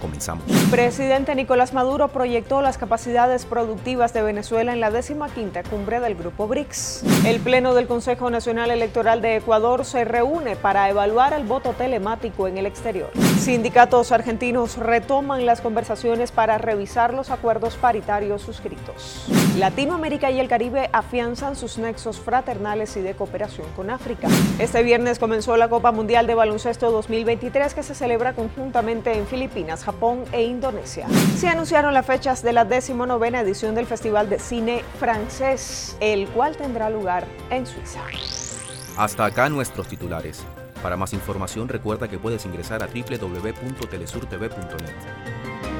Comenzamos. Presidente Nicolás Maduro proyectó las capacidades productivas de Venezuela en la quinta cumbre del Grupo BRICS. El Pleno del Consejo Nacional Electoral de Ecuador se reúne para evaluar el voto telemático en el exterior. Sindicatos argentinos retoman las conversaciones para revisar los acuerdos paritarios suscritos. Latinoamérica y el Caribe afianzan sus nexos fraternales y de cooperación con África. Este viernes comenzó la Copa Mundial de Baloncesto 2023 que se celebra conjuntamente en Filipinas, Japón e Indonesia. Se anunciaron las fechas de la decimonovena edición del Festival de Cine Francés, el cual tendrá lugar en Suiza. Hasta acá nuestros titulares. Para más información recuerda que puedes ingresar a www.telesurtv.net.